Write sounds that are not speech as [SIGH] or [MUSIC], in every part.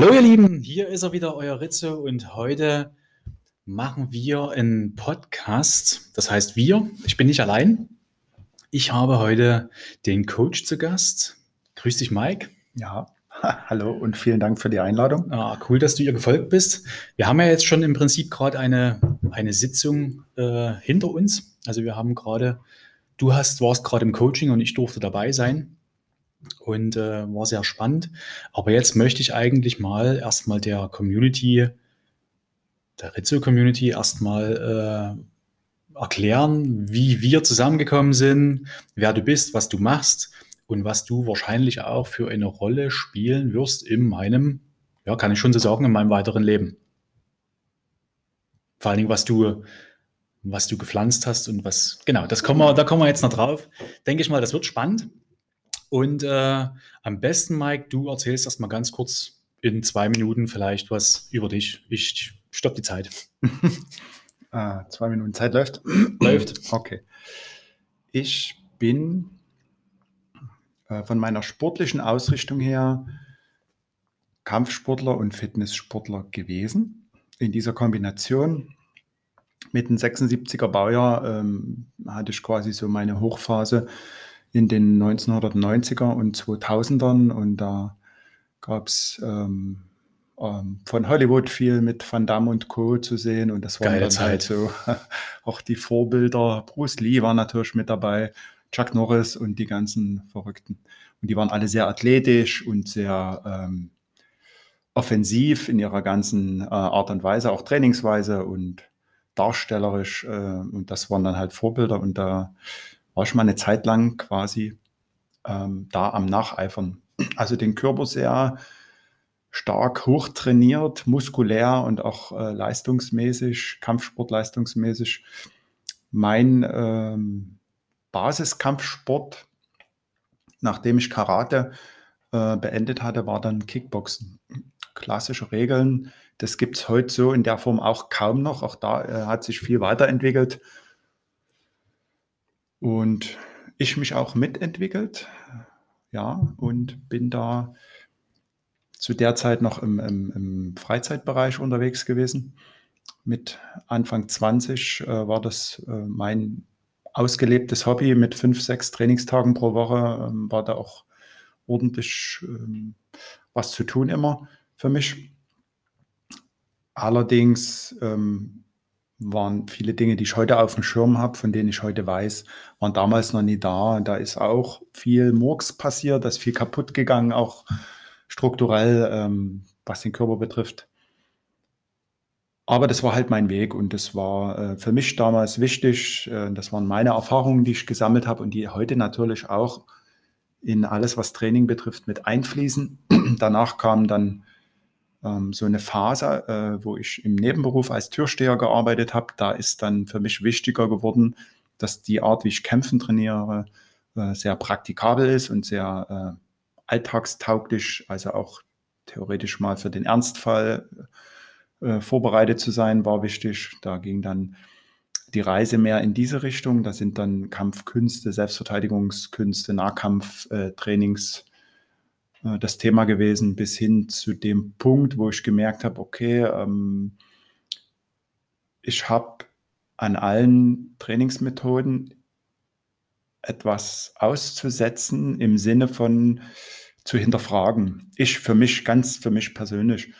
Hallo ihr Lieben, hier ist er wieder, euer Ritze und heute machen wir einen Podcast. Das heißt wir, ich bin nicht allein. Ich habe heute den Coach zu Gast. Grüß dich, Mike. Ja, hallo und vielen Dank für die Einladung. Ah, cool, dass du ihr gefolgt bist. Wir haben ja jetzt schon im Prinzip gerade eine, eine Sitzung äh, hinter uns. Also wir haben gerade, du hast, warst gerade im Coaching und ich durfte dabei sein und äh, war sehr spannend. Aber jetzt möchte ich eigentlich mal erstmal der Community, der Rizzo-Community erstmal äh, erklären, wie wir zusammengekommen sind, wer du bist, was du machst und was du wahrscheinlich auch für eine Rolle spielen wirst in meinem, ja, kann ich schon so sagen, in meinem weiteren Leben. Vor allen Dingen, was du, was du gepflanzt hast und was, genau, das kommen wir, da kommen wir jetzt noch drauf. Denke ich mal, das wird spannend. Und äh, am besten, Mike, du erzählst erst mal ganz kurz in zwei Minuten vielleicht was über dich. Ich stopp die Zeit. [LAUGHS] ah, zwei Minuten Zeit läuft. [CLEARS THROAT] läuft. Okay. Ich bin äh, von meiner sportlichen Ausrichtung her Kampfsportler und Fitnesssportler gewesen. In dieser Kombination mit dem 76er Baujahr ähm, hatte ich quasi so meine Hochphase in den 1990er und 2000ern und da gab es ähm, ähm, von Hollywood viel mit Van Damme und Co. zu sehen und das waren dann halt so [LAUGHS] auch die Vorbilder. Bruce Lee war natürlich mit dabei, Chuck Norris und die ganzen Verrückten. Und die waren alle sehr athletisch und sehr ähm, offensiv in ihrer ganzen äh, Art und Weise, auch Trainingsweise und darstellerisch. Äh, und das waren dann halt Vorbilder und da war ich mal eine Zeit lang quasi ähm, da am Nacheifern. Also den Körper sehr stark hochtrainiert, muskulär und auch äh, leistungsmäßig, Kampfsport Mein ähm, Basiskampfsport, nachdem ich Karate äh, beendet hatte, war dann Kickboxen. Klassische Regeln, das gibt es heute so in der Form auch kaum noch. Auch da äh, hat sich viel weiterentwickelt und ich mich auch mitentwickelt, ja, und bin da zu der Zeit noch im, im, im Freizeitbereich unterwegs gewesen. Mit Anfang 20 äh, war das äh, mein ausgelebtes Hobby mit fünf, sechs Trainingstagen pro Woche. Ähm, war da auch ordentlich ähm, was zu tun immer für mich. Allerdings ähm, waren viele Dinge, die ich heute auf dem Schirm habe, von denen ich heute weiß, waren damals noch nie da. Da ist auch viel Murks passiert, da ist viel kaputt gegangen, auch strukturell, ähm, was den Körper betrifft. Aber das war halt mein Weg und das war äh, für mich damals wichtig. Äh, das waren meine Erfahrungen, die ich gesammelt habe und die heute natürlich auch in alles, was Training betrifft, mit einfließen. [CLEARS THROAT] Danach kam dann ähm, so eine Phase, äh, wo ich im Nebenberuf als Türsteher gearbeitet habe. Da ist dann für mich wichtiger geworden, dass die Art, wie ich kämpfen trainiere, äh, sehr praktikabel ist und sehr äh, alltagstauglich, also auch theoretisch mal für den Ernstfall äh, vorbereitet zu sein, war wichtig. Da ging dann die Reise mehr in diese Richtung. Da sind dann Kampfkünste, Selbstverteidigungskünste, Nahkampftrainings äh, das Thema gewesen, bis hin zu dem Punkt, wo ich gemerkt habe, okay, ähm, ich habe an allen Trainingsmethoden etwas auszusetzen im Sinne von zu hinterfragen. Ich für mich, ganz für mich persönlich.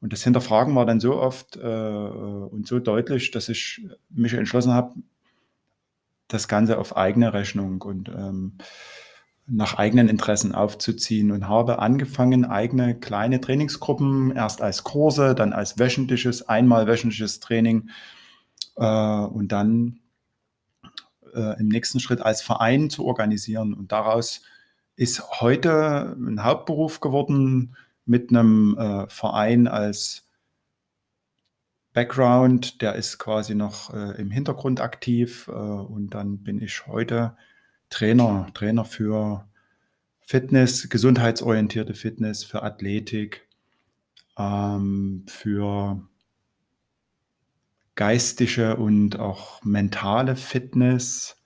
Und das Hinterfragen war dann so oft äh, und so deutlich, dass ich mich entschlossen habe, das Ganze auf eigene Rechnung und ähm, nach eigenen Interessen aufzuziehen und habe angefangen, eigene kleine Trainingsgruppen, erst als Kurse, dann als wöchentliches, einmal wöchentliches Training äh, und dann äh, im nächsten Schritt als Verein zu organisieren. Und daraus ist heute ein Hauptberuf geworden mit einem äh, Verein als Background, der ist quasi noch äh, im Hintergrund aktiv äh, und dann bin ich heute Trainer, Trainer für Fitness, gesundheitsorientierte Fitness, für Athletik, ähm, für geistige und auch mentale Fitness,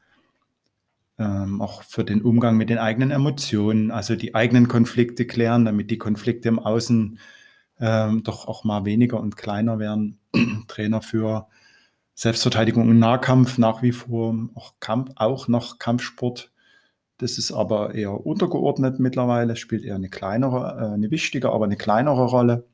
ähm, auch für den Umgang mit den eigenen Emotionen, also die eigenen Konflikte klären, damit die Konflikte im Außen ähm, doch auch mal weniger und kleiner werden. [CLEARS THROAT] Trainer für Selbstverteidigung und Nahkampf nach wie vor, auch, Kampf, auch noch Kampfsport. Das ist aber eher untergeordnet mittlerweile, spielt eher eine kleinere, äh, eine wichtige, aber eine kleinere Rolle.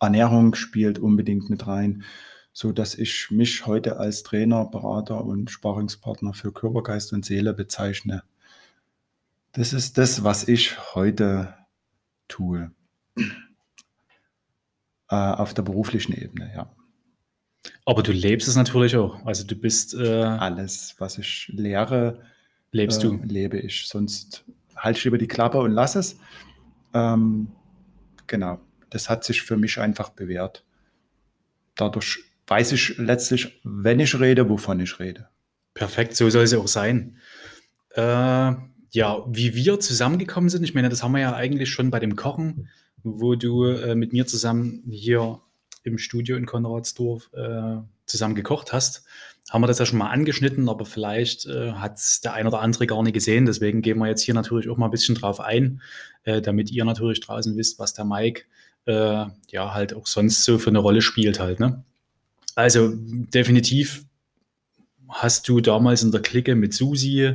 Ernährung spielt unbedingt mit rein, so dass ich mich heute als Trainer, Berater und Sparingspartner für Körper, Geist und Seele bezeichne. Das ist das, was ich heute tue. Äh, auf der beruflichen Ebene, ja. Aber du lebst es natürlich auch. Also du bist. Äh, Alles, was ich lehre, lebst äh, du. lebe ich. Sonst halte ich über die Klappe und lass es. Ähm, genau das hat sich für mich einfach bewährt. Dadurch weiß ich letztlich, wenn ich rede, wovon ich rede. Perfekt, so soll es ja auch sein. Äh, ja, wie wir zusammengekommen sind, ich meine, das haben wir ja eigentlich schon bei dem Kochen, wo du äh, mit mir zusammen hier im Studio in Konradsdorf äh, zusammen gekocht hast, haben wir das ja schon mal angeschnitten, aber vielleicht äh, hat es der ein oder andere gar nicht gesehen. Deswegen gehen wir jetzt hier natürlich auch mal ein bisschen drauf ein, äh, damit ihr natürlich draußen wisst, was der Mike äh, ja halt auch sonst so für eine Rolle spielt halt. Ne? Also definitiv hast du damals in der Clique mit Susi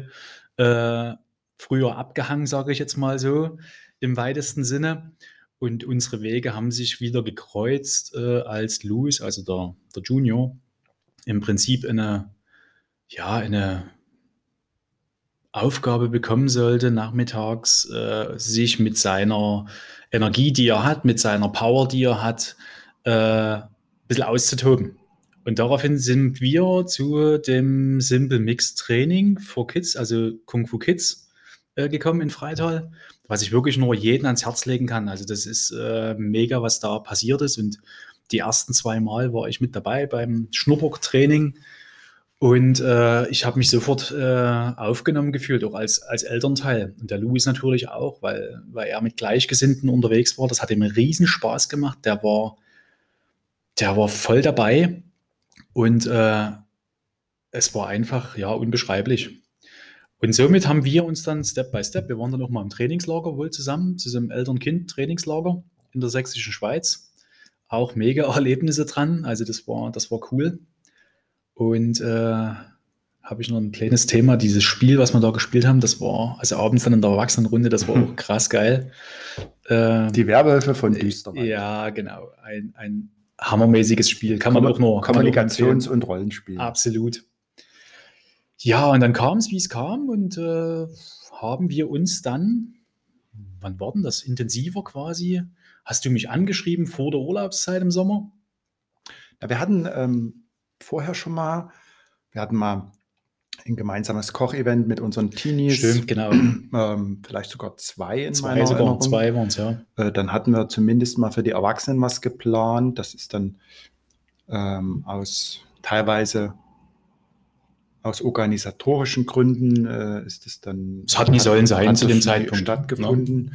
äh, früher abgehangen, sage ich jetzt mal so, im weitesten Sinne. Und unsere Wege haben sich wieder gekreuzt, äh, als Louis, also der, der Junior, im Prinzip eine, ja, eine Aufgabe bekommen sollte, nachmittags äh, sich mit seiner Energie, die er hat, mit seiner Power, die er hat, äh, ein bisschen auszutoben. Und daraufhin sind wir zu dem Simple Mix Training for Kids, also Kung Fu Kids, äh, gekommen in Freital, was ich wirklich nur jeden ans Herz legen kann. Also das ist äh, mega, was da passiert ist. Und die ersten zwei Mal war ich mit dabei beim Schnuppertraining. training und äh, ich habe mich sofort äh, aufgenommen gefühlt, auch als, als Elternteil. Und der Louis natürlich auch, weil, weil er mit Gleichgesinnten unterwegs war. Das hat ihm riesen Spaß gemacht. Der war, der war voll dabei. Und äh, es war einfach, ja, unbeschreiblich. Und somit haben wir uns dann Step by Step, wir waren dann auch mal im Trainingslager wohl zusammen, zu diesem Eltern-Kind-Trainingslager in der sächsischen Schweiz. Auch mega [LAUGHS] Erlebnisse dran. Also das war, das war cool. Und äh, habe ich noch ein kleines Thema, dieses Spiel, was wir da gespielt haben, das war, also abends dann in der Erwachsenenrunde, das war [LAUGHS] auch krass geil. Äh, Die Werbehilfe von Düsterwald. Ja, genau. Ein, ein hammermäßiges Spiel. Kann man auch nur. Kommunikations- und Rollenspiel. Absolut. Ja, und dann kam es, wie es kam, und äh, haben wir uns dann, wann war denn das? Intensiver quasi? Hast du mich angeschrieben vor der Urlaubszeit im Sommer? Ja, wir hatten ähm, vorher schon mal. Wir hatten mal ein gemeinsames Kochevent mit unseren Teenies. Stimmt, genau. [CLEARS THROAT] Ähm, vielleicht sogar zwei in zwei, meiner sogar Erinnerung. Zwei waren es, ja. Äh, dann hatten wir zumindest mal für die Erwachsenen was geplant. Das ist dann ähm, aus teilweise aus organisatorischen Gründen äh, ist es dann. Es hat nie sollen sein zu dem Zeitpunkt. Stattgefunden. No.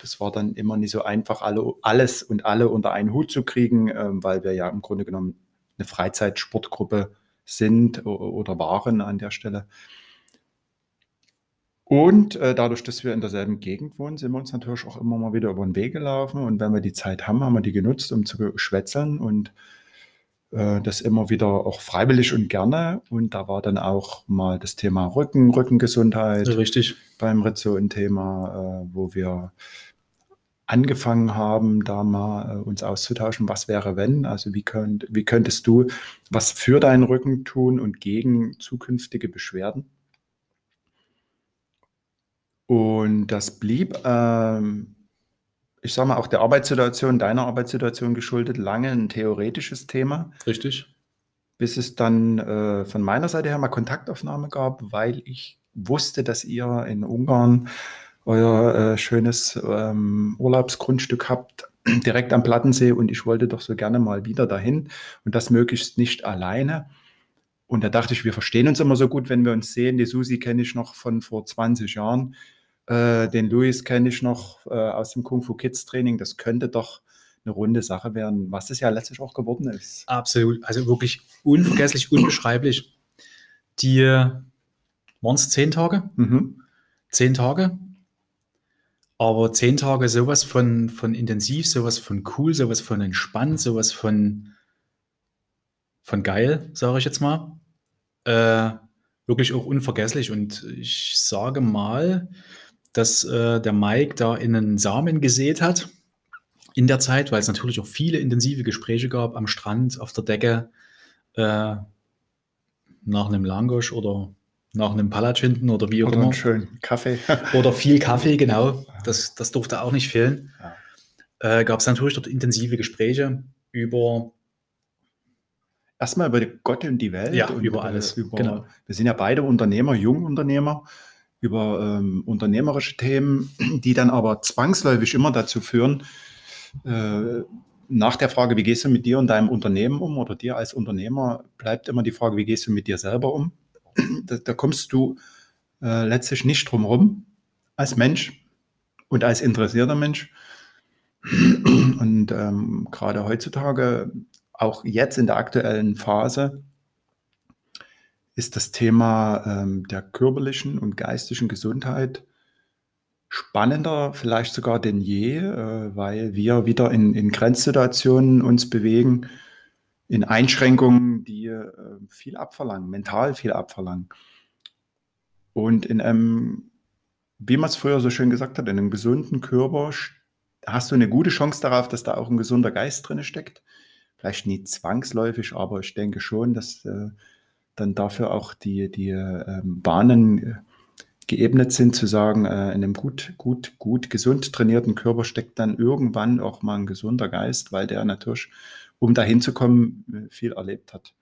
Das war dann immer nicht so einfach, alle, alles und alle unter einen Hut zu kriegen, äh, weil wir ja im Grunde genommen eine Freizeitsportgruppe sind oder waren an der Stelle. Und äh, dadurch, dass wir in derselben Gegend wohnen, sind wir uns natürlich auch immer mal wieder über den Weg gelaufen. Und wenn wir die Zeit haben, haben wir die genutzt, um zu schwätzeln und das immer wieder auch freiwillig und gerne. Und da war dann auch mal das Thema Rücken, Rückengesundheit. Richtig. Beim Rizzo ein Thema, äh, wo wir angefangen haben, da mal äh, uns auszutauschen, was wäre wenn, also wie, könnt, wie könntest du was für deinen Rücken tun und gegen zukünftige Beschwerden. Und das blieb, ähm, ich sage mal, auch der Arbeitssituation, deiner Arbeitssituation geschuldet, lange ein theoretisches Thema. Richtig. Bis es dann äh, von meiner Seite her mal Kontaktaufnahme gab, weil ich wusste, dass ihr in Ungarn euer äh, schönes ähm, Urlaubsgrundstück habt, [CLEARS THROAT] direkt am Plattensee und ich wollte doch so gerne mal wieder dahin und das möglichst nicht alleine. Und da dachte ich, wir verstehen uns immer so gut, wenn wir uns sehen. Die Susi kenne ich noch von vor 20 Jahren. Äh, den Luis kenne ich noch äh, aus dem Kung Fu Kids Training. Das könnte doch eine runde Sache werden, was es ja letztlich auch geworden ist. Absolut. Also wirklich unvergesslich, unbeschreiblich. Die waren es zehn Tage? Mhm. Zehn Tage Aber zehn Tage sowas von, von intensiv, sowas von cool, sowas von entspannt, sowas von, von geil, sage ich jetzt mal. Äh, wirklich auch unvergesslich. Und ich sage mal, dass äh, der Mike da in einen Samen gesät hat in der Zeit, weil es natürlich auch viele intensive Gespräche gab am Strand, auf der Decke, äh, nach einem Langosch oder nach einem Palatsch hinten oder wie auch Oder immer. einen schönen Kaffee. [LAUGHS] Oder viel Kaffee, genau. Das, das durfte auch nicht fehlen. Äh, Gab es natürlich dort intensive Gespräche über, Erstmal über Gott und die Welt. Ja, über äh, alles, Über, genau. Wir sind ja beide Unternehmer, Jungunternehmer, über ähm, unternehmerische Themen, die dann aber zwangsläufig immer dazu führen, äh, nach der Frage, wie gehst du mit dir und deinem Unternehmen um oder dir als Unternehmer, bleibt immer die Frage, wie gehst du mit dir selber um? Da, da kommst du äh, letztlich nicht drum rum als Mensch und als interessierter Mensch. Und ähm, gerade heutzutage, auch jetzt in der aktuellen Phase, ist das Thema ähm, der körperlichen und geistigen Gesundheit spannender, vielleicht sogar denn je, äh, weil wir wieder in, in Grenzsituationen uns bewegen, in Einschränkungen, die äh, viel abverlangen, mental viel abverlangen. Und in einem, wie man es früher so schön gesagt hat, in einem gesunden Körper hast du eine gute Chance darauf, dass da auch ein gesunder Geist drin steckt. Vielleicht nie zwangsläufig, aber ich denke schon, dass äh, dann dafür auch die, die ähm, Bahnen äh, geebnet sind, zu sagen, äh, in einem gut, gut, gut, gesund trainierten Körper steckt dann irgendwann auch mal ein gesunder Geist, weil der natürlich, um dahin zu kommen, äh, viel erlebt hat.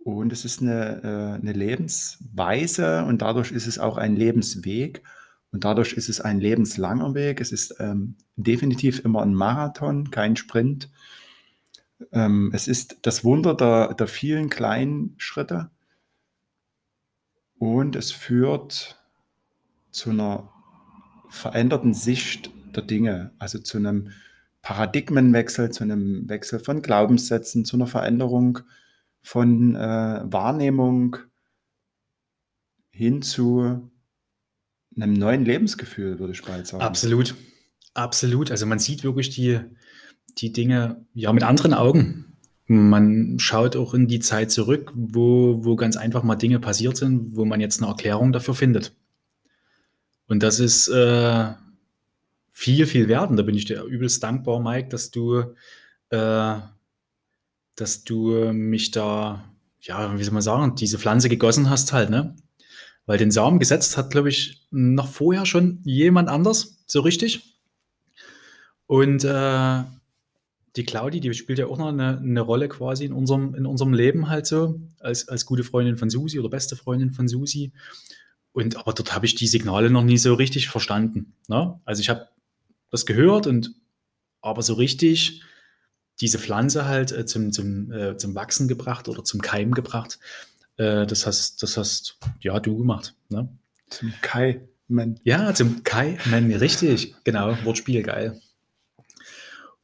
Und es ist eine, eine Lebensweise und dadurch ist es auch ein Lebensweg und dadurch ist es ein lebenslanger Weg. Es ist ähm, definitiv immer ein Marathon, kein Sprint. Ähm, es ist das Wunder der, der vielen kleinen Schritte und es führt zu einer veränderten Sicht der Dinge, also zu einem Paradigmenwechsel, zu einem Wechsel von Glaubenssätzen, zu einer Veränderung von äh, Wahrnehmung hin zu einem neuen Lebensgefühl, würde ich bald sagen. Absolut. Absolut. Also man sieht wirklich die, die Dinge ja mit anderen Augen. Man schaut auch in die Zeit zurück, wo, wo ganz einfach mal Dinge passiert sind, wo man jetzt eine Erklärung dafür findet. Und das ist äh, viel, viel wert. Und da bin ich dir übelst dankbar, Mike, dass du, äh, dass du mich da, ja, wie soll man sagen, diese Pflanze gegossen hast halt, ne? Weil den Samen gesetzt hat, glaube ich, noch vorher schon jemand anders, so richtig. Und äh, die Claudi, die spielt ja auch noch eine, eine Rolle quasi in unserem, in unserem Leben halt so, als, als gute Freundin von Susi oder beste Freundin von Susi. Und aber dort habe ich die Signale noch nie so richtig verstanden. Ne? Also ich habe das gehört und aber so richtig diese Pflanze halt äh, zum, zum, äh, zum Wachsen gebracht oder zum Keim gebracht. Äh, das hast, das hast ja du gemacht. Ne? Zum Kai. Man. Ja, zum Keimen, richtig, genau, Wortspiel, geil.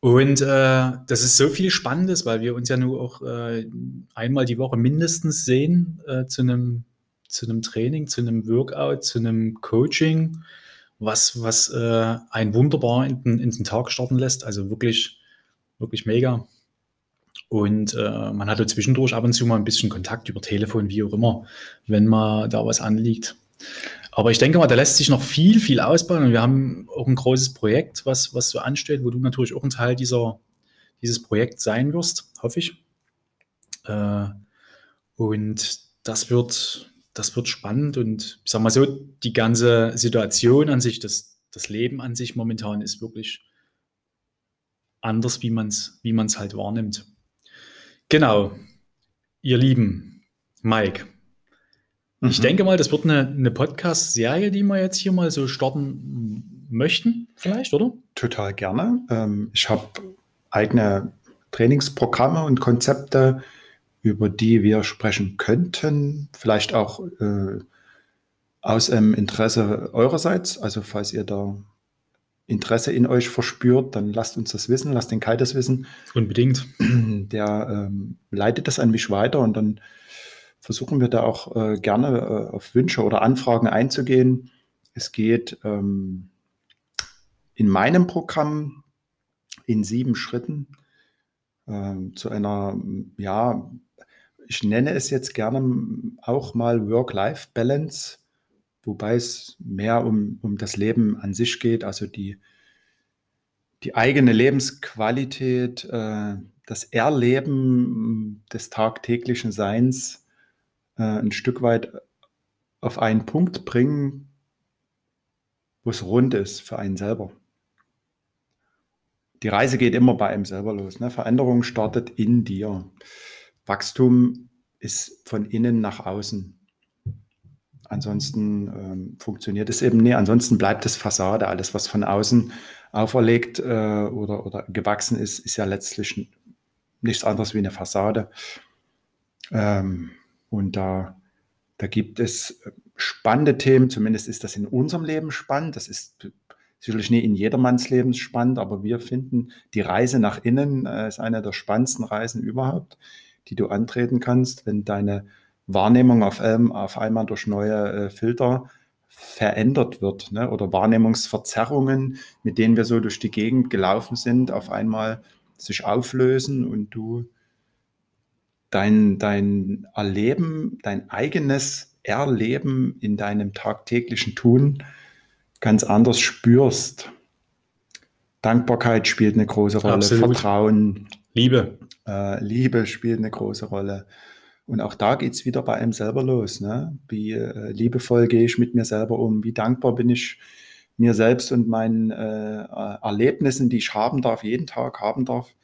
Und äh, das ist so viel Spannendes, weil wir uns ja nur auch äh, einmal die Woche mindestens sehen äh, zu einem zu einem Training, zu einem Workout, zu einem Coaching, was, was äh, einen wunderbar in den, in den Tag starten lässt. Also wirklich, wirklich mega. Und äh, man hatte zwischendurch ab und zu mal ein bisschen Kontakt über Telefon, wie auch immer, wenn mal da was anliegt. Aber ich denke mal, da lässt sich noch viel, viel ausbauen. Und wir haben auch ein großes Projekt, was, was so ansteht, wo du natürlich auch ein Teil dieser, dieses Projekts sein wirst, hoffe ich. Äh, und das wird, das wird spannend. Und ich sag mal so, die ganze Situation an sich, das, das Leben an sich momentan ist wirklich anders, wie man es wie man's halt wahrnimmt. Genau, ihr Lieben, Mike. Ich Mhm. denke mal, das wird eine, eine Podcast-Serie, die wir jetzt hier mal so starten möchten, vielleicht, oder? Total gerne. Ähm, ich habe eigene Trainingsprogramme und Konzepte, über die wir sprechen könnten. Vielleicht auch äh, aus dem Interesse eurerseits. Also falls ihr da Interesse in euch verspürt, dann lasst uns das wissen, lasst den Kai das wissen. Unbedingt. Der ähm, leitet das an mich weiter und dann versuchen wir da auch äh, gerne äh, auf Wünsche oder Anfragen einzugehen. Es geht ähm, in meinem Programm in sieben Schritten ähm, zu einer, ja, ich nenne es jetzt gerne auch mal Work-Life-Balance, wobei es mehr um, um das Leben an sich geht, also die, die eigene Lebensqualität, äh, das Erleben des tagtäglichen Seins äh, ein Stück weit auf einen Punkt bringen, wo es rund ist für einen selber. Die Reise geht immer bei einem selber los. Ne? Veränderung startet in dir. Wachstum ist von innen nach außen. Ansonsten ähm, funktioniert es eben nicht. Ansonsten bleibt es Fassade. Alles, was von außen auferlegt äh, oder, oder gewachsen ist, ist ja letztlich nichts anderes wie eine Fassade. Ähm, und da, da gibt es spannende Themen, zumindest ist das in unserem Leben spannend. Das ist sicherlich nicht in jedermanns Leben spannend, aber wir finden, die Reise nach innen äh, ist eine der spannendsten Reisen überhaupt, die du antreten kannst, wenn deine Wahrnehmung auf, ähm, auf einmal durch neue äh, Filter verändert wird ne? oder Wahrnehmungsverzerrungen, mit denen wir so durch die Gegend gelaufen sind, auf einmal sich auflösen und du dein, dein Erleben, dein eigenes Erleben in deinem tagtäglichen Tun ganz anders spürst. Dankbarkeit spielt eine große Rolle, Absolut. Vertrauen, Liebe. Äh, Liebe spielt eine große Rolle. Und auch da geht es wieder bei einem selber los. Ne? Wie äh, liebevoll gehe ich mit mir selber um? Wie dankbar bin ich mir selbst und meinen äh, Erlebnissen, die ich haben darf, jeden Tag haben darf,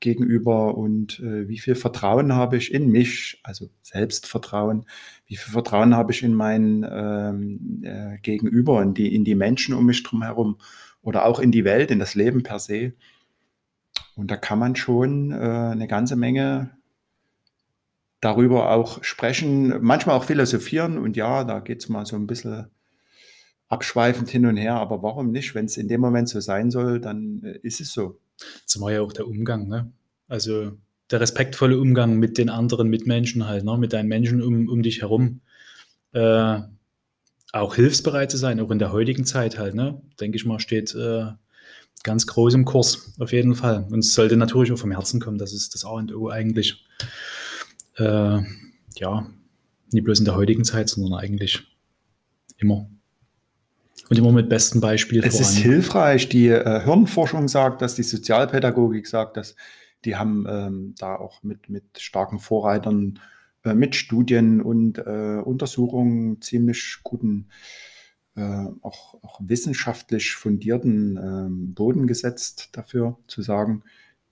gegenüber und äh, wie viel Vertrauen habe ich in mich, also Selbstvertrauen, wie viel Vertrauen habe ich in mein ähm, äh, Gegenüber, in die, in die Menschen um mich drum herum oder auch in die Welt, in das Leben per se. Und da kann man schon äh, eine ganze Menge darüber auch sprechen, manchmal auch philosophieren und ja, da geht es mal so ein bisschen abschweifend hin und her, aber warum nicht? Wenn es in dem Moment so sein soll, dann äh, ist es so. Zumal ja auch der Umgang, ne? Also der respektvolle Umgang mit den anderen Mitmenschen halt, ne? mit deinen Menschen um, um dich herum. Äh, auch hilfsbereit zu sein, auch in der heutigen Zeit halt, ne? Denke ich mal, steht äh, ganz groß im Kurs, auf jeden Fall. Und es sollte natürlich auch vom Herzen kommen, das ist das A und O eigentlich. Äh, ja, nicht bloß in der heutigen Zeit, sondern eigentlich immer. Und immer mit besten Beispielen Es voran. ist hilfreich. Die äh, Hirnforschung sagt dass die Sozialpädagogik sagt dass Die haben ähm, da auch mit, mit starken Vorreitern, äh, mit Studien und äh, Untersuchungen ziemlich guten, äh, auch, auch wissenschaftlich fundierten ähm, Boden gesetzt dafür zu sagen,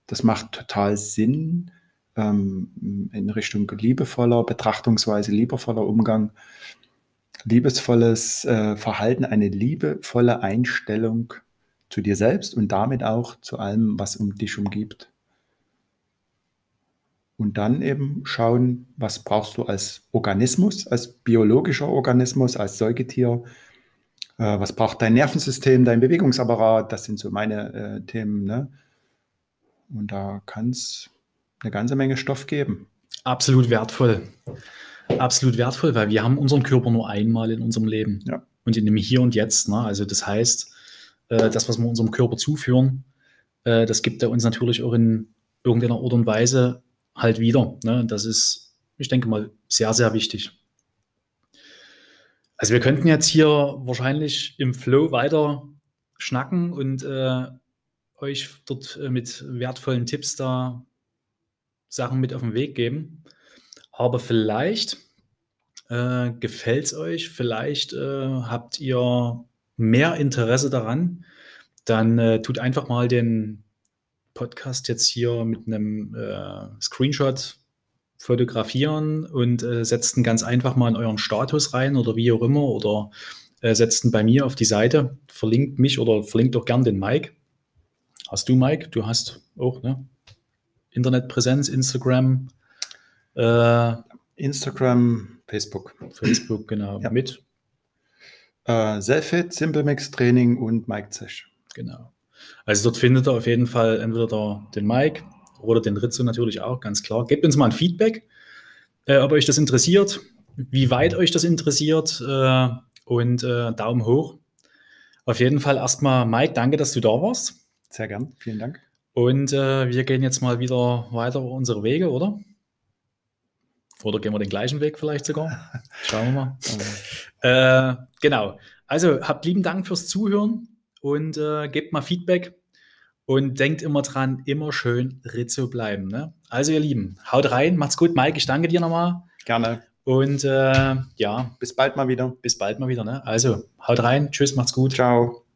das macht total Sinn ähm, in Richtung liebevoller Betrachtungsweise, liebevoller Umgang liebesvolles äh, Verhalten, eine liebevolle Einstellung zu dir selbst und damit auch zu allem, was um dich umgibt. Und dann eben schauen, was brauchst du als Organismus, als biologischer Organismus, als Säugetier, äh, was braucht dein Nervensystem, dein Bewegungsapparat, das sind so meine äh, Themen. Ne? Und da kann es eine ganze Menge Stoff geben. Absolut wertvoll absolut wertvoll, weil wir haben unseren Körper nur einmal in unserem Leben ja. und in dem Hier und Jetzt. Ne? Also das heißt, äh, das, was wir unserem Körper zuführen, äh, das gibt er uns natürlich auch in irgendeiner Art und Weise halt wieder. Ne? Das ist, ich denke mal, sehr, sehr wichtig. Also wir könnten jetzt hier wahrscheinlich im Flow weiter schnacken und äh, euch dort äh, mit wertvollen Tipps da Sachen mit auf den Weg geben. Aber vielleicht äh, gefällt es euch, vielleicht äh, habt ihr mehr Interesse daran, dann äh, tut einfach mal den Podcast jetzt hier mit einem äh, Screenshot fotografieren und äh, setzt ihn ganz einfach mal in euren Status rein oder wie auch immer oder äh, setzt ihn bei mir auf die Seite, verlinkt mich oder verlinkt auch gern den Mike. Hast du, Mike? Du hast auch ne? Internetpräsenz, Instagram, äh, Instagram, Facebook. Facebook, genau. Ja. Mit? Äh, Selfit, Simple Mix Training und Mike Zesch. Genau. Also dort findet ihr auf jeden Fall entweder den Mike oder den Rizzo natürlich auch, ganz klar. Gebt uns mal ein Feedback, äh, ob euch das interessiert, wie weit euch das interessiert. Äh, und äh, Daumen hoch. Auf jeden Fall erstmal, Mike, danke, dass du da warst. Sehr gern, vielen Dank. Und äh, wir gehen jetzt mal wieder weiter unsere Wege, oder? Oder gehen wir den gleichen Weg vielleicht sogar? [LAUGHS] Schauen wir mal. äh, genau. Also habt lieben Dank fürs Zuhören und äh, gebt mal Feedback und denkt immer dran, immer schön Rizzo bleiben. Ne? Also ihr Lieben, haut rein, macht's gut. Mike, ich danke dir nochmal. Gerne. Und äh, ja, bis bald mal wieder. Bis bald mal wieder. Ne? Also haut rein, tschüss, macht's gut. Ciao.